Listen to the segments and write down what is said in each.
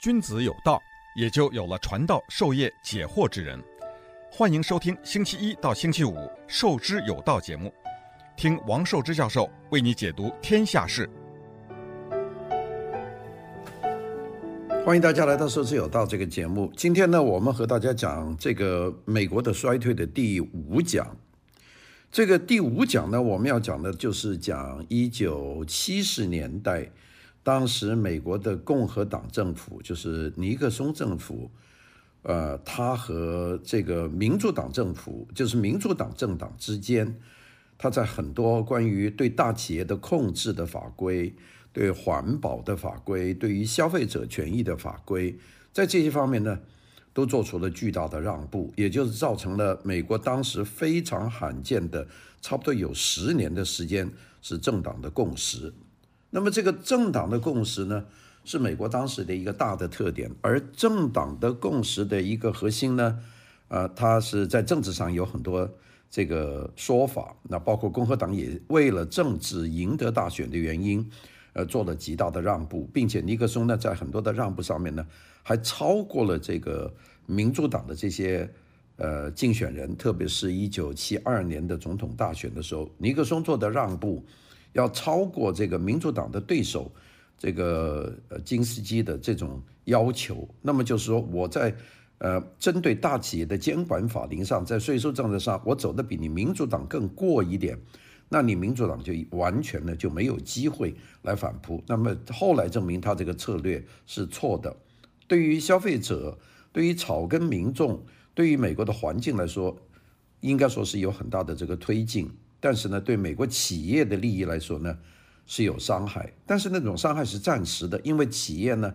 君子有道，也就有了传道授业解惑之人。欢迎收听星期一到星期五《授之有道》节目，听王寿之教授为你解读天下事。欢迎大家来到《授之有道》这个节目。今天呢，我们和大家讲这个美国的衰退的第五讲。这个第五讲呢，我们要讲的就是讲一九七十年代。当时美国的共和党政府就是尼克松政府，呃，他和这个民主党政府，就是民主党政党之间，他在很多关于对大企业的控制的法规、对环保的法规、对于消费者权益的法规，在这些方面呢，都做出了巨大的让步，也就是造成了美国当时非常罕见的，差不多有十年的时间是政党的共识。那么这个政党的共识呢，是美国当时的一个大的特点。而政党的共识的一个核心呢，呃，它是在政治上有很多这个说法。那包括共和党也为了政治赢得大选的原因，呃，做了极大的让步，并且尼克松呢，在很多的让步上面呢，还超过了这个民主党的这些呃竞选人，特别是一九七二年的总统大选的时候，尼克松做的让步。要超过这个民主党的对手，这个呃金斯基的这种要求，那么就是说，我在呃针对大企业的监管法令上，在税收政策上，我走的比你民主党更过一点，那你民主党就完全呢就没有机会来反扑。那么后来证明他这个策略是错的，对于消费者，对于草根民众，对于美国的环境来说，应该说是有很大的这个推进。但是呢，对美国企业的利益来说呢，是有伤害。但是那种伤害是暂时的，因为企业呢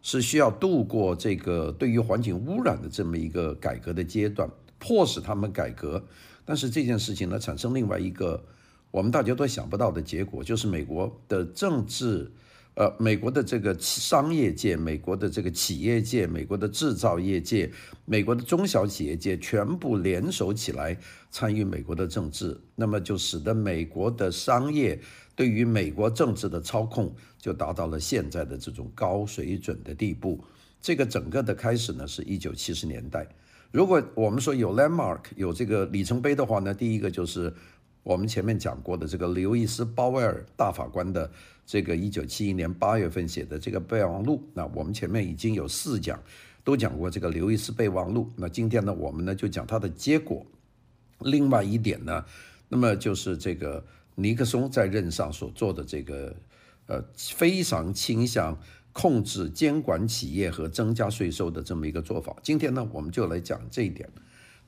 是需要度过这个对于环境污染的这么一个改革的阶段，迫使他们改革。但是这件事情呢，产生另外一个我们大家都想不到的结果，就是美国的政治。呃，美国的这个商业界、美国的这个企业界、美国的制造业界、美国的中小企业界，全部联手起来参与美国的政治，那么就使得美国的商业对于美国政治的操控就达到了现在的这种高水准的地步。这个整个的开始呢，是一九七十年代。如果我们说有 landmark 有这个里程碑的话呢，第一个就是。我们前面讲过的这个刘易斯·鲍威尔大法官的这个一九七一年八月份写的这个备忘录，那我们前面已经有四讲都讲过这个刘易斯备忘录。那今天呢，我们呢就讲它的结果。另外一点呢，那么就是这个尼克松在任上所做的这个呃非常倾向控制、监管企业和增加税收的这么一个做法。今天呢，我们就来讲这一点。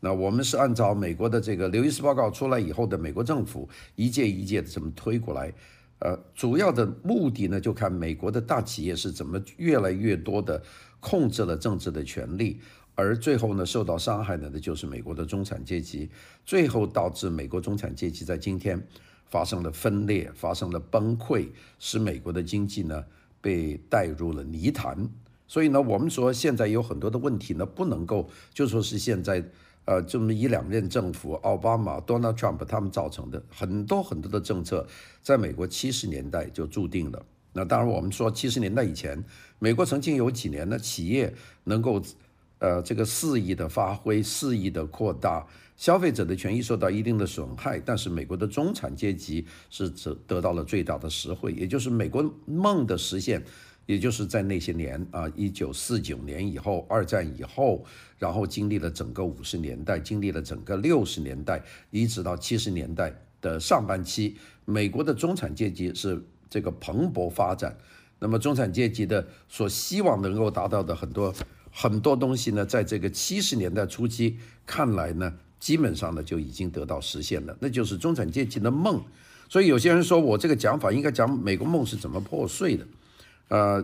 那我们是按照美国的这个刘易斯报告出来以后的美国政府一届一届的这么推过来，呃，主要的目的呢，就看美国的大企业是怎么越来越多的控制了政治的权力，而最后呢，受到伤害的呢，就是美国的中产阶级，最后导致美国中产阶级在今天发生了分裂，发生了崩溃，使美国的经济呢被带入了泥潭。所以呢，我们说现在有很多的问题呢，不能够就说是现在。呃，这么一两任政府，奥巴马、Donald Trump 他们造成的很多很多的政策，在美国七十年代就注定了。那当然，我们说七十年代以前，美国曾经有几年呢，企业能够呃这个肆意的发挥、肆意的扩大，消费者的权益受到一定的损害，但是美国的中产阶级是得得到了最大的实惠，也就是美国梦的实现。也就是在那些年啊，一九四九年以后，二战以后，然后经历了整个五十年代，经历了整个六十年代，一直到七十年代的上半期，美国的中产阶级是这个蓬勃发展。那么中产阶级的所希望能够达到的很多很多东西呢，在这个七十年代初期看来呢，基本上呢就已经得到实现了，那就是中产阶级的梦。所以有些人说我这个讲法应该讲美国梦是怎么破碎的。呃，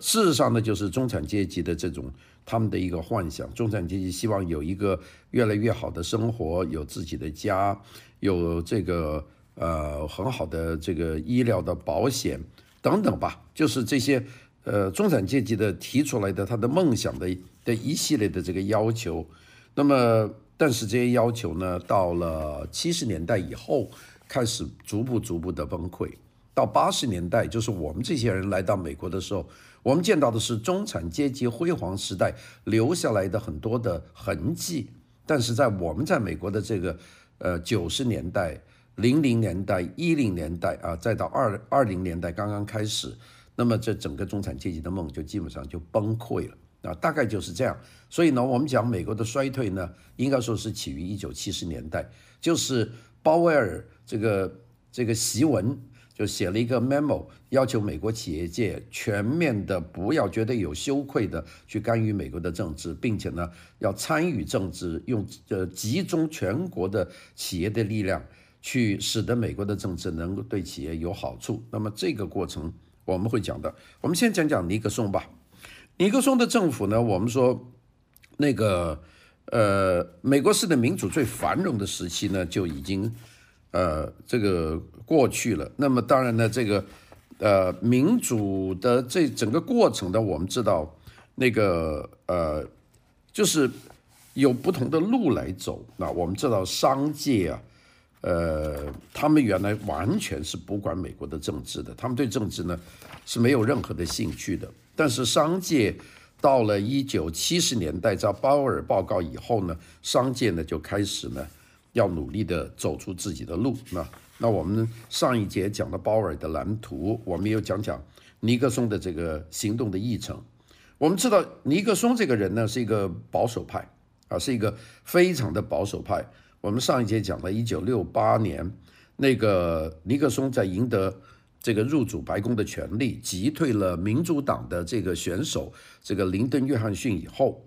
事实上呢，就是中产阶级的这种他们的一个幻想。中产阶级希望有一个越来越好的生活，有自己的家，有这个呃很好的这个医疗的保险等等吧。就是这些呃中产阶级的提出来的他的梦想的的一系列的这个要求。那么，但是这些要求呢，到了七十年代以后，开始逐步逐步的崩溃。到八十年代，就是我们这些人来到美国的时候，我们见到的是中产阶级辉煌时代留下来的很多的痕迹，但是在我们在美国的这个呃九十年代、零零年代、一零年代啊，再到二二零年代刚刚开始，那么这整个中产阶级的梦就基本上就崩溃了啊，大概就是这样。所以呢，我们讲美国的衰退呢，应该说是起于一九七十年代，就是鲍威尔这个这个檄文。就写了一个 memo，要求美国企业界全面的不要觉得有羞愧的去干预美国的政治，并且呢要参与政治，用呃集中全国的企业的力量去使得美国的政治能够对企业有好处。那么这个过程我们会讲的。我们先讲讲尼克松吧。尼克松的政府呢，我们说那个呃美国式的民主最繁荣的时期呢就已经。呃，这个过去了。那么当然呢，这个呃民主的这整个过程呢，我们知道那个呃就是有不同的路来走。那我们知道商界啊，呃，他们原来完全是不管美国的政治的，他们对政治呢是没有任何的兴趣的。但是商界到了一九七十年代，在鲍尔报告以后呢，商界呢就开始呢。要努力的走出自己的路。那那我们上一节讲了鲍威尔的蓝图，我们又讲讲尼克松的这个行动的议程。我们知道尼克松这个人呢是一个保守派啊，是一个非常的保守派。我们上一节讲了，一九六八年那个尼克松在赢得这个入主白宫的权利，击退了民主党的这个选手这个林登·约翰逊以后，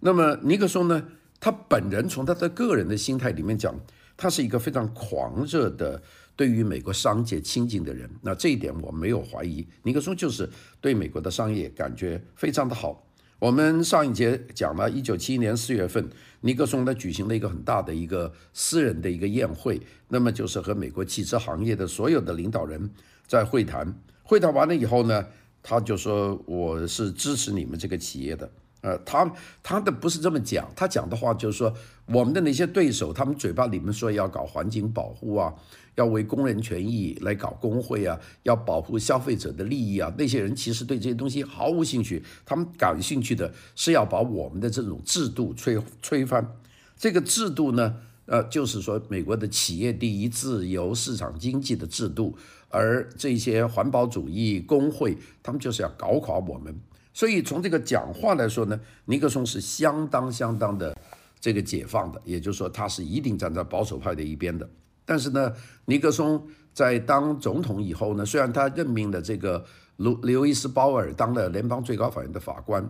那么尼克松呢？他本人从他的个人的心态里面讲，他是一个非常狂热的对于美国商界亲近的人。那这一点我没有怀疑。尼克松就是对美国的商业感觉非常的好。我们上一节讲了，一九七一年四月份，尼克松呢举行了一个很大的一个私人的一个宴会，那么就是和美国汽车行业的所有的领导人在会谈。会谈完了以后呢，他就说：“我是支持你们这个企业的。”呃，他他的不是这么讲，他讲的话就是说，我们的那些对手，他们嘴巴里面说要搞环境保护啊，要为工人权益来搞工会啊，要保护消费者的利益啊，那些人其实对这些东西毫无兴趣，他们感兴趣的是要把我们的这种制度吹吹翻。这个制度呢，呃，就是说美国的企业第一、自由市场经济的制度，而这些环保主义工会，他们就是要搞垮我们。所以从这个讲话来说呢，尼克松是相当相当的这个解放的，也就是说他是一定站在保守派的一边的。但是呢，尼克松在当总统以后呢，虽然他任命了这个卢刘易斯鲍尔当了联邦最高法院的法官，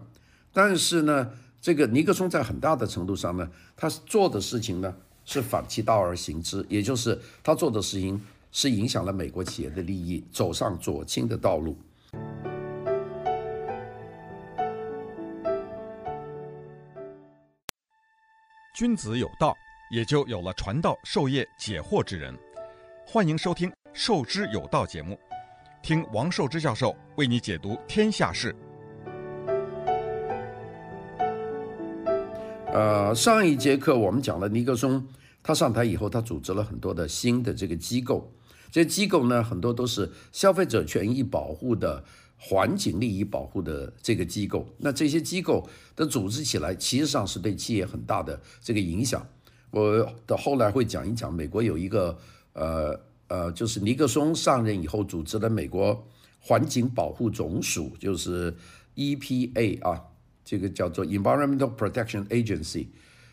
但是呢，这个尼克松在很大的程度上呢，他做的事情呢是反其道而行之，也就是他做的事情是影响了美国企业的利益，走上左倾的道路。君子有道，也就有了传道授业解惑之人。欢迎收听《授之有道》节目，听王寿之教授为你解读天下事。呃，上一节课我们讲了尼克松，他上台以后，他组织了很多的新的这个机构，这些机构呢，很多都是消费者权益保护的。环境利益保护的这个机构，那这些机构的组织起来，其实上是对企业很大的这个影响。我的后来会讲一讲，美国有一个呃呃，就是尼克松上任以后组织的美国环境保护总署，就是 EPA 啊，这个叫做 Environmental Protection Agency。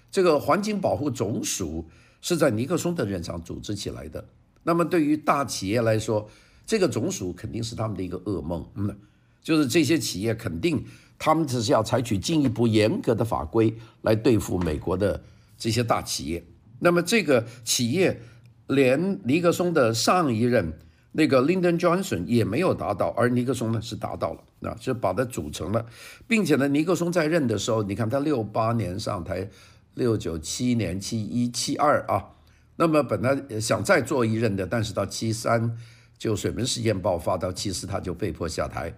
这个环境保护总署是在尼克松的任上组织起来的。那么对于大企业来说，这个总署肯定是他们的一个噩梦，嗯，就是这些企业肯定他们只是要采取进一步严格的法规来对付美国的这些大企业。那么这个企业连尼克松的上一任那个 Lyndon Johnson 也没有达到，而尼克松呢是达到了，那就把它组成了，并且呢，尼克松在任的时候，你看他六八年上台，六九七年七一七二啊，那么本来想再做一任的，但是到七三。就水门事件爆发到七四，他就被迫下台。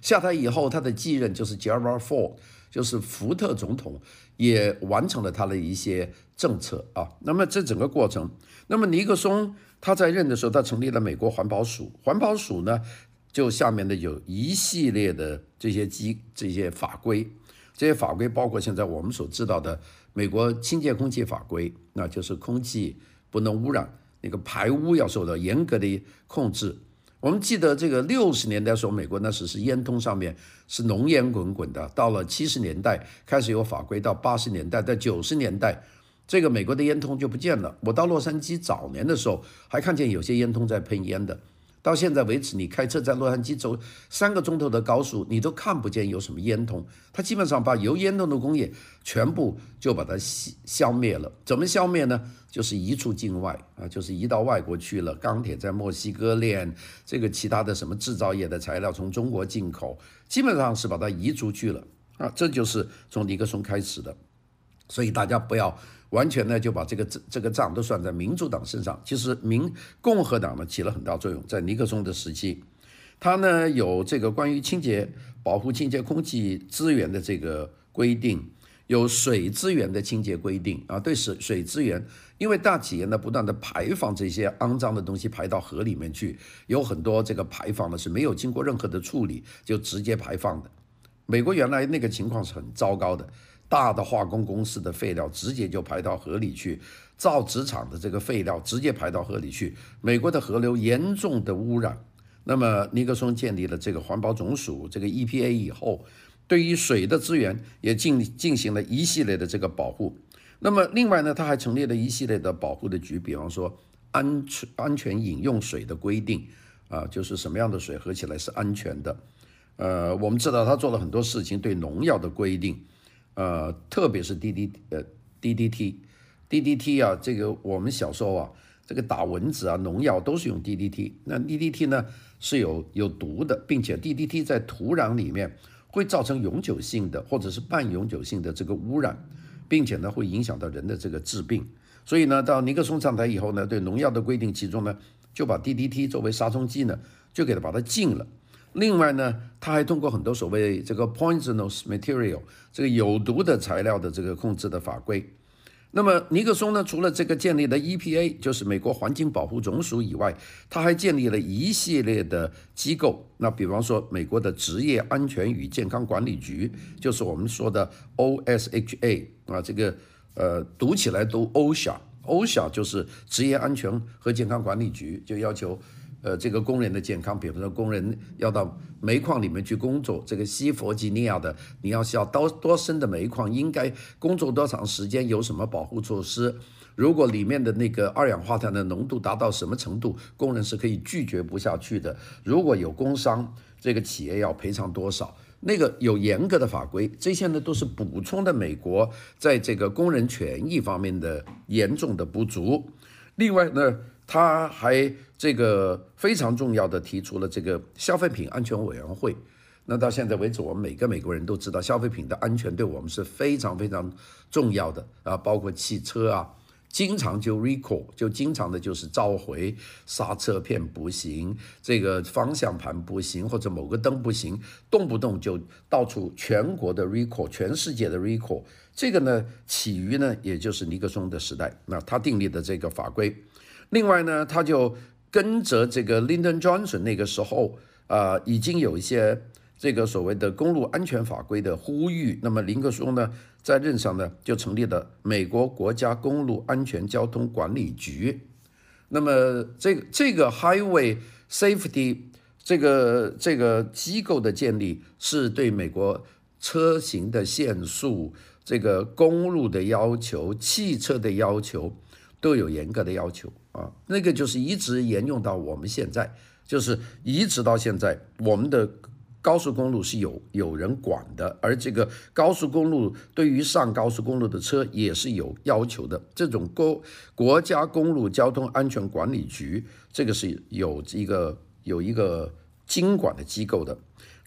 下台以后，他的继任就是 Gerald Ford，就是福特总统，也完成了他的一些政策啊。那么这整个过程，那么尼克松他在任的时候，他成立了美国环保署。环保署呢，就下面的有一系列的这些机这些法规，这些法规包括现在我们所知道的美国清洁空气法规，那就是空气不能污染，那个排污要受到严格的控制。我们记得这个六十年代的时候，美国那时是烟囱上面是浓烟滚滚的，到了七十年代开始有法规，到八十年代，在九十年代，这个美国的烟囱就不见了。我到洛杉矶早年的时候，还看见有些烟囱在喷烟的。到现在为止，你开车在洛杉矶走三个钟头的高速，你都看不见有什么烟囱。它基本上把有烟囱的工业全部就把它消消灭了。怎么消灭呢？就是移出境外啊，就是移到外国去了。钢铁在墨西哥炼，这个其他的什么制造业的材料从中国进口，基本上是把它移出去了啊。这就是从尼克松开始的，所以大家不要。完全呢就把这个这这个账都算在民主党身上，其实民共和党呢起了很大作用，在尼克松的时期，他呢有这个关于清洁保护清洁空气资源的这个规定，有水资源的清洁规定啊，对水水资源，因为大企业呢不断的排放这些肮脏的东西排到河里面去，有很多这个排放呢是没有经过任何的处理就直接排放的，美国原来那个情况是很糟糕的。大的化工公司的废料直接就排到河里去，造纸厂的这个废料直接排到河里去，美国的河流严重的污染。那么尼克松建立了这个环保总署，这个 EPA 以后，对于水的资源也进进行了一系列的这个保护。那么另外呢，他还成立了一系列的保护的局，比方说安全安全饮用水的规定啊，就是什么样的水喝起来是安全的。呃，我们知道他做了很多事情，对农药的规定。呃，特别是 D D 呃 D D T D D T 啊，这个我们小时候啊，这个打蚊子啊，农药都是用 D D T。那 D D T 呢是有有毒的，并且 D D T 在土壤里面会造成永久性的或者是半永久性的这个污染，并且呢会影响到人的这个治病。所以呢，到尼克松上台以后呢，对农药的规定其中呢，就把 D D T 作为杀虫剂呢，就给它把它禁了。另外呢，他还通过很多所谓这个 poisonous material 这个有毒的材料的这个控制的法规。那么尼克松呢，除了这个建立的 EPA，就是美国环境保护总署以外，他还建立了一系列的机构。那比方说，美国的职业安全与健康管理局，就是我们说的 OSHA 啊，这个呃读起来读 OSHA，OSHA 就是职业安全和健康管理局，就要求。呃，这个工人的健康，比如说工人要到煤矿里面去工作，这个西弗吉尼亚的，你要需要多多深的煤矿，应该工作多长时间，有什么保护措施？如果里面的那个二氧化碳的浓度达到什么程度，工人是可以拒绝不下去的。如果有工伤，这个企业要赔偿多少？那个有严格的法规，这些呢都是补充的美国在这个工人权益方面的严重的不足。另外呢，他还这个非常重要的提出了这个消费品安全委员会。那到现在为止，我们每个美国人都知道，消费品的安全对我们是非常非常重要的啊，包括汽车啊，经常就 recall，就经常的就是召回，刹车片不行，这个方向盘不行，或者某个灯不行，动不动就到处全国的 recall，全世界的 recall。这个呢，起于呢，也就是尼克松的时代，那他订立的这个法规。另外呢，他就跟着这个 Lyndon Johnson 那个时候，啊、呃，已经有一些这个所谓的公路安全法规的呼吁。那么林克松呢，在任上呢，就成立了美国国家公路安全交通管理局。那么这个这个 Highway Safety 这个这个机构的建立，是对美国车型的限速、这个公路的要求、汽车的要求。都有严格的要求啊，那个就是一直沿用到我们现在，就是一直到现在，我们的高速公路是有有人管的，而这个高速公路对于上高速公路的车也是有要求的。这种国国家公路交通安全管理局，这个是有一个有一个经管的机构的。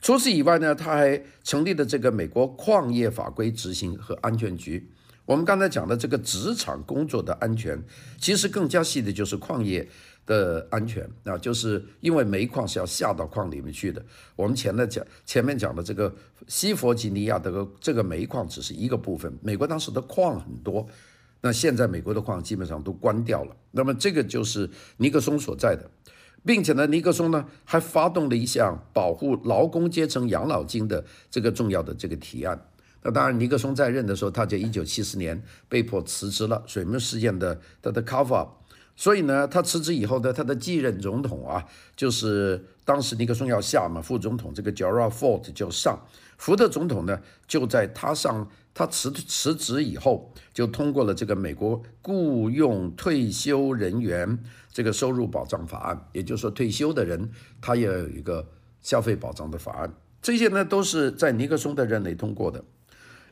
除此以外呢，他还成立了这个美国矿业法规执行和安全局。我们刚才讲的这个职场工作的安全，其实更加细的就是矿业的安全啊，就是因为煤矿是要下到矿里面去的。我们前面讲前面讲的这个西弗吉尼亚的这个煤矿只是一个部分，美国当时的矿很多，那现在美国的矿基本上都关掉了。那么这个就是尼克松所在的并且呢，尼克松呢还发动了一项保护劳工阶层养老金的这个重要的这个提案。那当然，尼克松在任的时候，他就一九七四年被迫辞职了，水门事件的他的 cover。所以呢，他辞职以后呢，他的继任总统啊，就是当时尼克松要下嘛，副总统这个 Gerald Ford 就上，福特总统呢就在他上他辞辞职以后，就通过了这个美国雇佣退休人员这个收入保障法案，也就是说退休的人他也有一个消费保障的法案，这些呢都是在尼克松的任内通过的。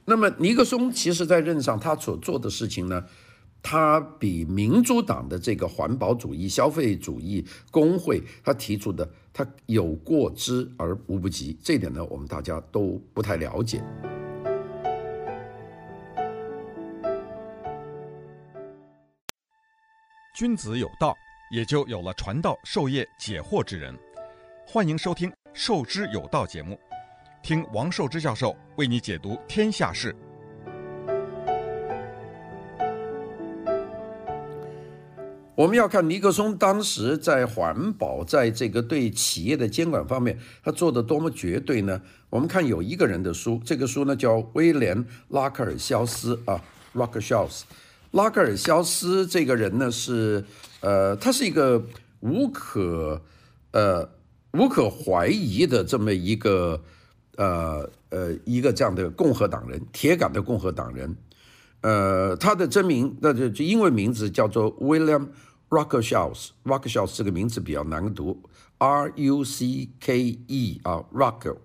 那么尼克松其实在任上他所做的事情呢，他比民主党的这个环保主义、消费主义、工会，他提出的他有过之而无不及，这点呢，我们大家都不太了解。君子有道，也就有了传道授业解惑之人。欢迎收听《授之有道》节目，听王寿之教授为你解读天下事。我们要看尼克松当时在环保，在这个对企业的监管方面，他做的多么绝对呢？我们看有一个人的书，这个书呢叫威廉拉克尔肖斯啊，Rocker Shells。拉克尔肖斯这个人呢是，呃，他是一个无可，呃，无可怀疑的这么一个，呃呃，一个这样的共和党人，铁杆的共和党人。呃，他的真名，那就就英文名字叫做 William Ruckelshaus。Ruckelshaus 这个名字比较难读，R U C K E 啊 r o c k e r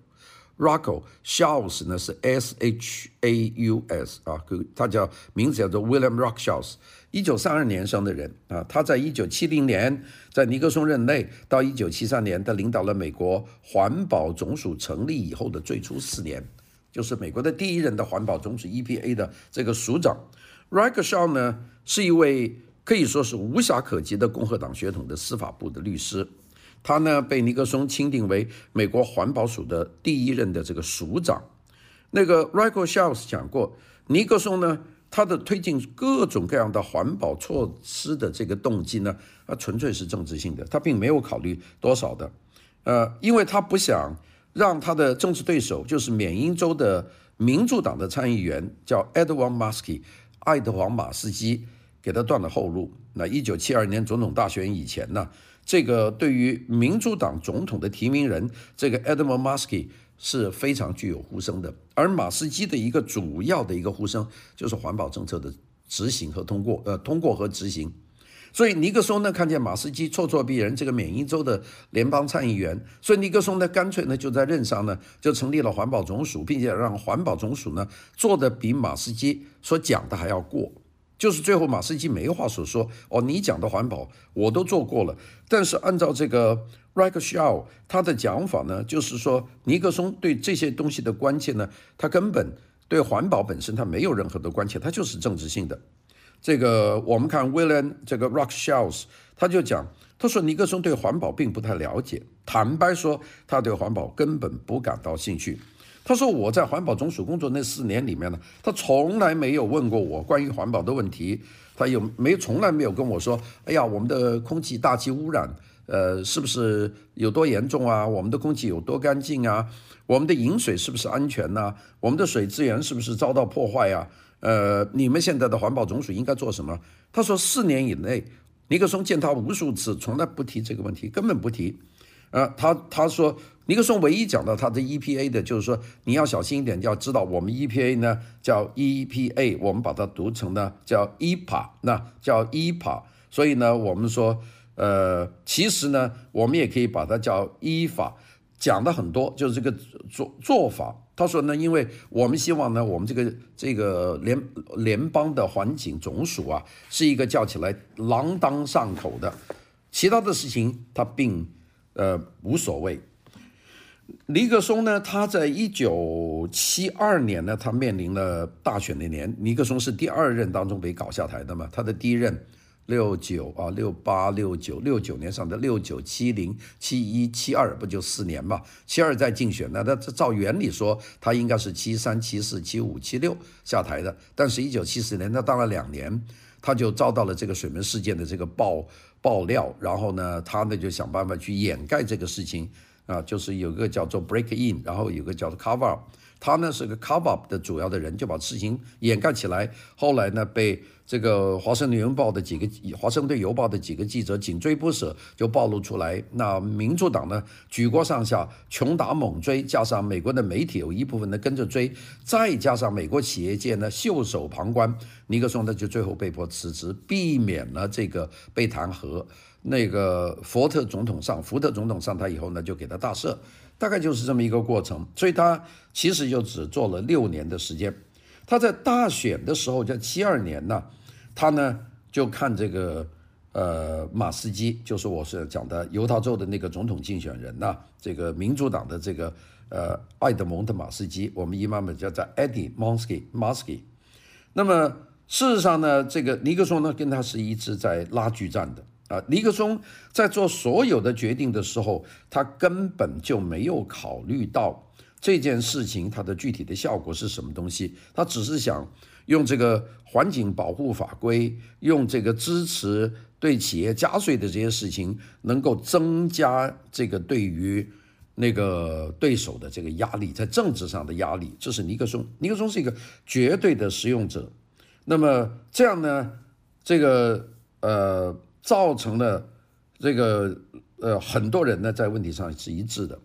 ，Ruckel。Ruckelshaus 呢是 S H A U S 啊，他叫名字叫做 William Ruckelshaus。一九三二年生的人啊，他在一九七零年在尼克松任内到一九七三年，他领导了美国环保总署成立以后的最初四年。就是美国的第一任的环保总署 EPA 的这个署长 Ruckel Shaws 呢，是一位可以说是无暇可及的共和党血统的司法部的律师。他呢被尼克松钦定为美国环保署的第一任的这个署长。那个 Ruckelshaus 讲过，尼克松呢他的推进各种各样的环保措施的这个动机呢，啊纯粹是政治性的，他并没有考虑多少的，呃，因为他不想。让他的政治对手，就是缅因州的民主党的参议员，叫 Edward Muskie，爱德华马斯基，给他断了后路。那一九七二年总统大选以前呢，这个对于民主党总统的提名人，这个 Edward Muskie 是非常具有呼声的。而马斯基的一个主要的一个呼声，就是环保政策的执行和通过，呃，通过和执行。所以尼克松呢，看见马斯基咄咄逼人，这个缅因州的联邦参议员，所以尼克松呢，干脆呢就在任上呢就成立了环保总署，并且让环保总署呢做的比马斯基所讲的还要过，就是最后马斯基没话所说哦，你讲的环保我都做过了，但是按照这个 Ruckelshaus 他的讲法呢，就是说尼克松对这些东西的关切呢，他根本对环保本身他没有任何的关切，他就是政治性的。这个我们看 William 这个 r o c k s h a w s 他就讲，他说尼克松对环保并不太了解，坦白说，他对环保根本不感到兴趣。他说我在环保总署工作那四年里面呢，他从来没有问过我关于环保的问题，他有没从来没有跟我说，哎呀，我们的空气大气污染，呃，是不是有多严重啊？我们的空气有多干净啊？我们的饮水是不是安全呐？我们的水资源是不是遭到破坏呀？呃，你们现在的环保总署应该做什么？他说四年以内，尼克松见他无数次，从来不提这个问题，根本不提。呃，他他说尼克松唯一讲到他的 EPA 的，就是说你要小心一点，要知道我们 EPA 呢叫 EPA，我们把它读成呢叫 EPA，那叫 EPA。所以呢，我们说，呃，其实呢，我们也可以把它叫依法。讲的很多，就是这个做做法。他说呢，因为我们希望呢，我们这个这个联联邦的环境总署啊，是一个叫起来朗当上口的，其他的事情他并呃无所谓。尼克松呢，他在一九七二年呢，他面临了大选那年，尼克松是第二任当中被搞下台的嘛，他的第一任。六九啊，六八六九六九年上的六九七零七一七二不就四年嘛？七二在竞选，那他照原理说，他应该是七三七四七五七六下台的。但是，一九七四年他当了两年，他就遭到了这个水门事件的这个爆爆料，然后呢，他呢就想办法去掩盖这个事情啊，就是有个叫做 break in，然后有个叫做 cover up。他呢是个 cover up 的主要的人，就把事情掩盖起来。后来呢，被这个华盛顿邮报的几个华盛顿邮报的几个记者紧追不舍，就暴露出来。那民主党呢，举国上下穷打猛追，加上美国的媒体有一部分呢跟着追，再加上美国企业界呢袖手旁观，尼克松呢就最后被迫辞职，避免了这个被弹劾。那个福特总统上，福特总统上台以后呢，就给他大赦。大概就是这么一个过程，所以他其实就只做了六年的时间。他在大选的时候，在七二年呢，他呢就看这个呃马斯基，就是我是讲的犹他州的那个总统竞选人呐，这个民主党的这个呃艾德蒙特马斯基，我们一般们叫做 Eddie Monsky Monsky。那么事实上呢，这个尼克松呢跟他是一直在拉锯战的。啊，尼克松在做所有的决定的时候，他根本就没有考虑到这件事情它的具体的效果是什么东西。他只是想用这个环境保护法规，用这个支持对企业加税的这些事情，能够增加这个对于那个对手的这个压力，在政治上的压力。这是尼克松，尼克松是一个绝对的实用者。那么这样呢，这个呃。造成了这个呃很多人呢在问题上是一致的，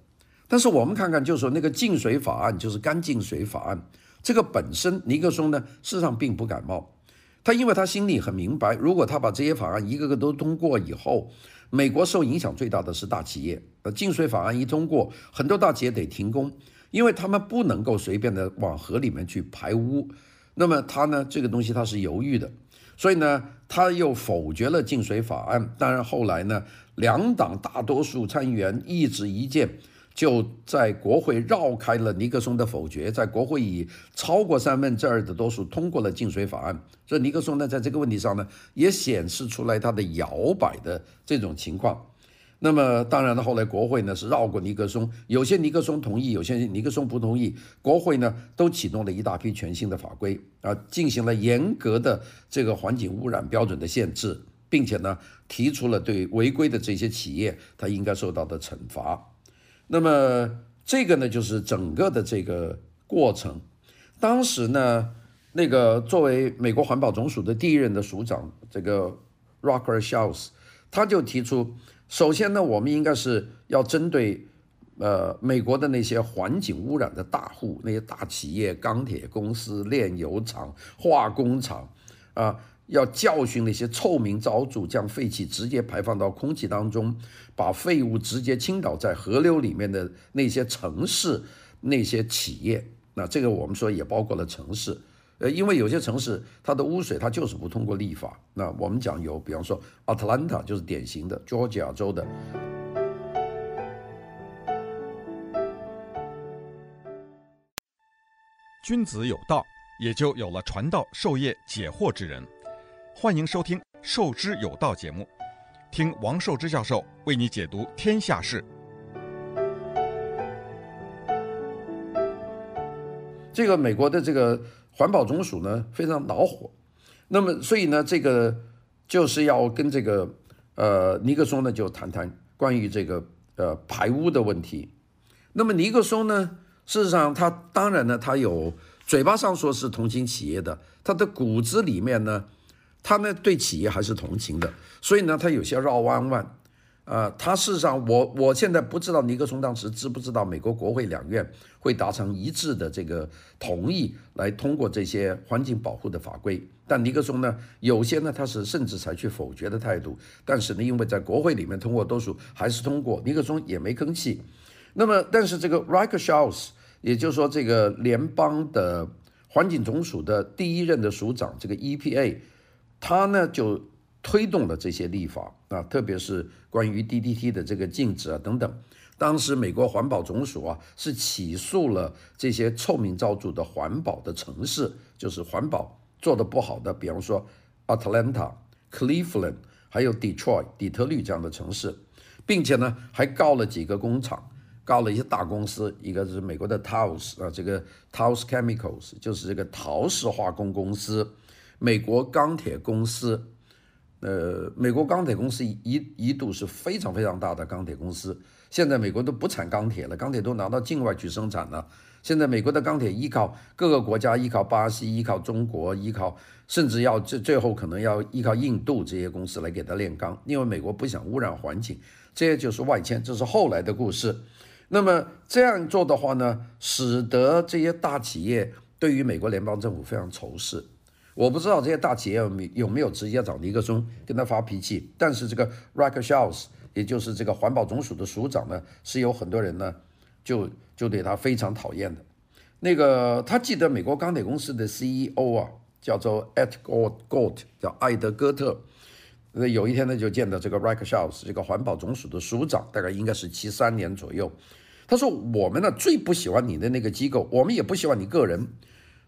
但是我们看看，就是说那个净水法案，就是干净水法案，这个本身尼克松呢事实上并不感冒，他因为他心里很明白，如果他把这些法案一个个都通过以后，美国受影响最大的是大企业，呃净水法案一通过，很多大企业得停工，因为他们不能够随便的往河里面去排污，那么他呢这个东西他是犹豫的。所以呢，他又否决了净水法案。当然后来呢，两党大多数参议员一致一见，就在国会绕开了尼克松的否决，在国会以超过三分之二的多数通过了净水法案。所以尼克松呢，在这个问题上呢，也显示出来他的摇摆的这种情况。那么当然了，后来国会呢是绕过尼克松，有些尼克松同意，有些尼克松不同意。国会呢都启动了一大批全新的法规啊，进行了严格的这个环境污染标准的限制，并且呢提出了对违规的这些企业他应该受到的惩罚。那么这个呢就是整个的这个过程。当时呢，那个作为美国环保总署的第一任的署长，这个 Rocker Shultz，他就提出。首先呢，我们应该是要针对，呃，美国的那些环境污染的大户，那些大企业、钢铁公司、炼油厂、化工厂，啊，要教训那些臭名昭著将废气直接排放到空气当中，把废物直接倾倒在河流里面的那些城市、那些企业。那这个我们说也包括了城市。呃，因为有些城市它的污水它就是不通过立法。那我们讲有，比方说 Atlanta 就是典型的 Georgia 州的。君子有道，也就有了传道授业解惑之人。欢迎收听《授之有道》节目，听王寿之教授为你解读天下事。这个美国的这个。环保总署呢非常恼火，那么所以呢，这个就是要跟这个呃尼克松呢就谈谈关于这个呃排污的问题。那么尼克松呢，事实上他当然呢，他有嘴巴上说是同情企业的，他的骨子里面呢，他呢对企业还是同情的，所以呢，他有些绕弯弯。呃，他事实上，我我现在不知道尼克松当时知不知道美国国会两院会达成一致的这个同意来通过这些环境保护的法规。但尼克松呢，有些呢他是甚至采取否决的态度。但是呢，因为在国会里面通过多数还是通过，尼克松也没吭气。那么，但是这个 r i k e r s h o u s 也就是说这个联邦的环境总署的第一任的署长，这个 EPA，他呢就。推动了这些立法啊，特别是关于 DDT 的这个禁止啊等等。当时美国环保总署啊是起诉了这些臭名昭著的环保的城市，就是环保做得不好的，比方说 Atlanta、Cleveland，还有 Detroit、底特律这样的城市，并且呢还告了几个工厂，告了一些大公司，一个是美国的 Taos 啊，这个 Taos Chemicals 就是这个陶氏化工公司，美国钢铁公司。呃，美国钢铁公司一一度是非常非常大的钢铁公司，现在美国都不产钢铁了，钢铁都拿到境外去生产了。现在美国的钢铁依靠各个国家，依靠巴西，依靠中国，依靠甚至要最最后可能要依靠印度这些公司来给他炼钢，因为美国不想污染环境，这些就是外迁，这是后来的故事。那么这样做的话呢，使得这些大企业对于美国联邦政府非常仇视。我不知道这些大企业有没有直接找尼克松跟他发脾气，但是这个 Reichertshus，也就是这个环保总署的署长呢，是有很多人呢。就就对他非常讨厌的，那个他记得美国钢铁公司的 CEO 啊，叫做 Ed Gott，叫艾德戈特。那有一天呢，就见到这个 Reichertshus 这个环保总署的署长，大概应该是七三年左右。他说：“我们呢最不喜欢你的那个机构，我们也不喜欢你个人。”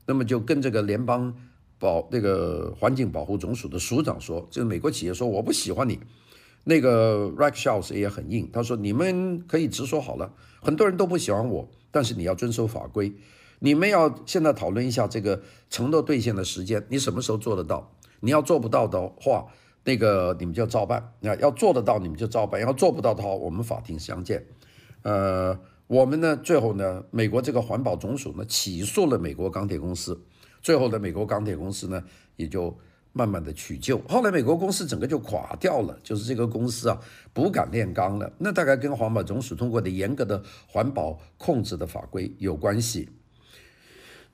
那么就跟这个联邦保那个环境保护总署的署长说：“这个美国企业说我不喜欢你。”那个 rachel 也很硬，他说：“你们可以直说好了。”很多人都不喜欢我，但是你要遵守法规。你们要现在讨论一下这个承诺兑现的时间，你什么时候做得到？你要做不到的话，那个你们就照办。那要做得到，你们就照办；要做不到的话，我们法庭相见。呃，我们呢，最后呢，美国这个环保总署呢，起诉了美国钢铁公司。最后的美国钢铁公司呢，也就。慢慢的取救，后来美国公司整个就垮掉了，就是这个公司啊不敢炼钢了。那大概跟环保总署通过的严格的环保控制的法规有关系。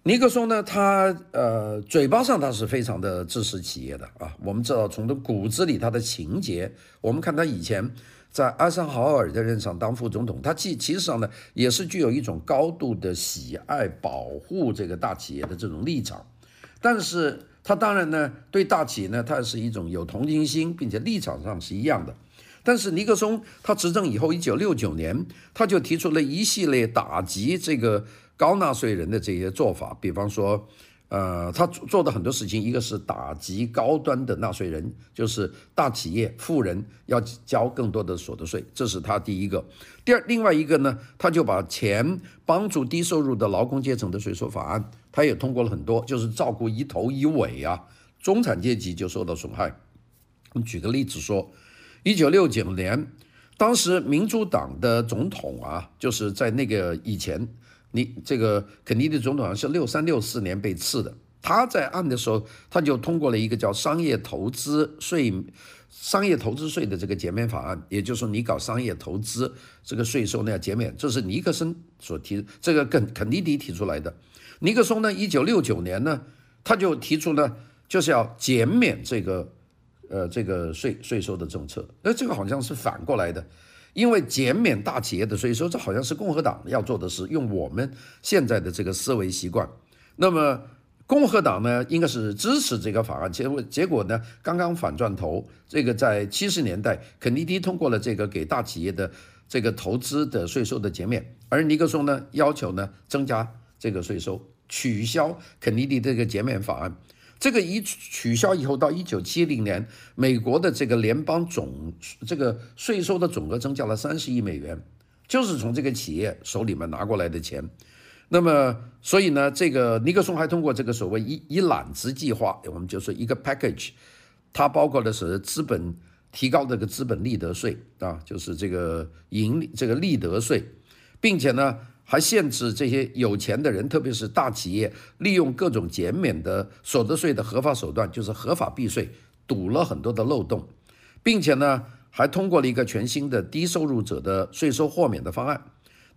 尼克松呢，他呃嘴巴上他是非常的支持企业的啊，我们知道从他骨子里他的情结，我们看他以前在艾森豪尔的任上当副总统，他其其实上呢也是具有一种高度的喜爱保护这个大企业的这种立场，但是。他当然呢，对大企业呢，他是一种有同情心，并且立场上是一样的。但是尼克松他执政以后，一九六九年，他就提出了一系列打击这个高纳税人的这些做法，比方说，呃，他做的很多事情，一个是打击高端的纳税人，就是大企业富人要交更多的所得税，这是他第一个。第二，另外一个呢，他就把钱帮助低收入的劳工阶层的税收法案。他也通过了很多，就是照顾一头一尾啊，中产阶级就受到损害。我们举个例子说，一九六九年，当时民主党的总统啊，就是在那个以前，你这个肯尼迪总统好像是六三六四年被刺的，他在案的时候，他就通过了一个叫商业投资税、商业投资税的这个减免法案，也就是说，你搞商业投资这个税收呢要减免，这是尼克森所提，这个肯肯尼迪提出来的。尼克松呢，一九六九年呢，他就提出呢，就是要减免这个，呃，这个税税收的政策。那这个好像是反过来的，因为减免大企业的税收，这好像是共和党要做的事。用我们现在的这个思维习惯，那么共和党呢，应该是支持这个法案。结结果呢，刚刚反转头，这个在七十年代，肯尼迪通过了这个给大企业的这个投资的税收的减免，而尼克松呢，要求呢，增加这个税收。取消肯尼迪这个减免法案，这个一取消以后，到一九七零年，美国的这个联邦总这个税收的总额增加了三十亿美元，就是从这个企业手里面拿过来的钱。那么，所以呢，这个尼克松还通过这个所谓一一揽子计划，我们就说一个 package，它包括的是资本提高这个资本利得税啊，就是这个盈利这个利得税，并且呢。还限制这些有钱的人，特别是大企业，利用各种减免的所得税的合法手段，就是合法避税，堵了很多的漏洞，并且呢，还通过了一个全新的低收入者的税收豁免的方案。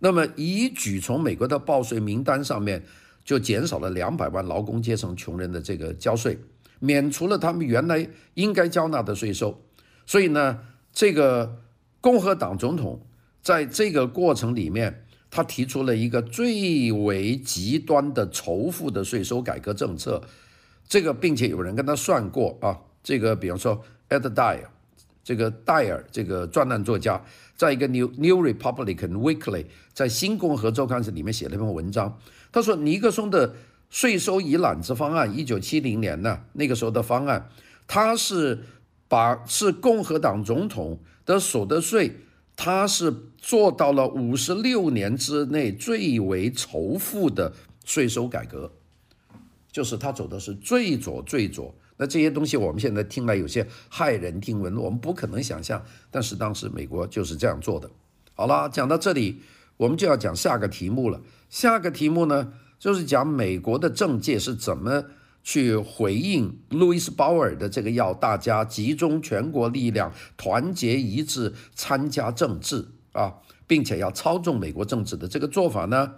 那么一举从美国的报税名单上面就减少了两百万劳工阶层穷人的这个交税，免除了他们原来应该交纳的税收。所以呢，这个共和党总统在这个过程里面。他提出了一个最为极端的仇富的税收改革政策，这个并且有人跟他算过啊，这个比方说 Ed Dyer，这个戴尔这个专栏作家，在一个 New New Republican Weekly 在新共和周刊里面写了一篇文章，他说尼克松的税收一揽子方案，一九七零年呢那个时候的方案，他是把是共和党总统的所得税。他是做到了五十六年之内最为仇富的税收改革，就是他走的是最左最左。那这些东西我们现在听来有些骇人听闻，我们不可能想象，但是当时美国就是这样做的。好了，讲到这里，我们就要讲下个题目了。下个题目呢，就是讲美国的政界是怎么去回应路易斯·鲍尔的这个要大家集中全国力量，团结一致参加政治啊，并且要操纵美国政治的这个做法呢？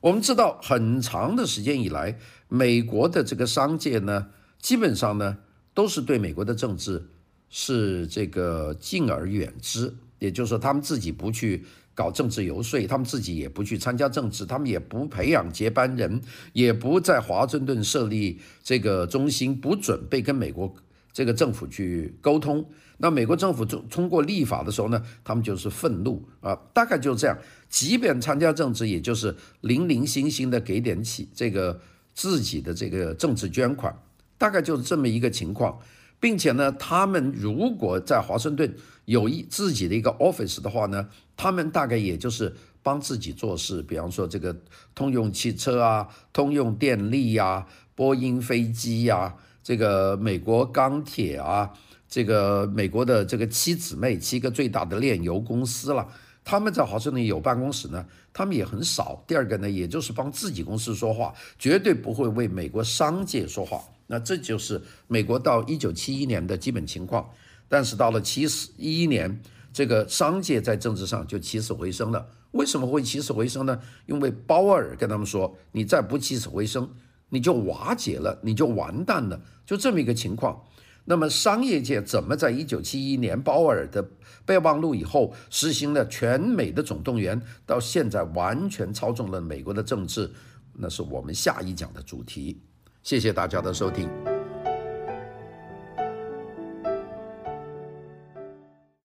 我们知道，很长的时间以来，美国的这个商界呢，基本上呢，都是对美国的政治是这个敬而远之，也就是说，他们自己不去搞政治游说，他们自己也不去参加政治，他们也不培养接班人，也不在华盛顿设立这个中心，不准备跟美国这个政府去沟通。那美国政府通通过立法的时候呢，他们就是愤怒啊，大概就是这样。即便参加政治，也就是零零星星的给点起这个自己的这个政治捐款。大概就是这么一个情况，并且呢，他们如果在华盛顿有一自己的一个 office 的话呢，他们大概也就是帮自己做事，比方说这个通用汽车啊、通用电力呀、波音飞机呀、这个美国钢铁啊、这个美国的这个七姊妹七个最大的炼油公司了，他们在华盛顿有办公室呢，他们也很少。第二个呢，也就是帮自己公司说话，绝对不会为美国商界说话。那这就是美国到一九七一年的基本情况，但是到了七十一年，这个商界在政治上就起死回生了。为什么会起死回生呢？因为鲍尔跟他们说：“你再不起死回生，你就瓦解了，你就完蛋了。”就这么一个情况。那么商业界怎么在一九七一年鲍尔的备忘录以后实行了全美的总动员，到现在完全操纵了美国的政治？那是我们下一讲的主题。谢谢大家的收听。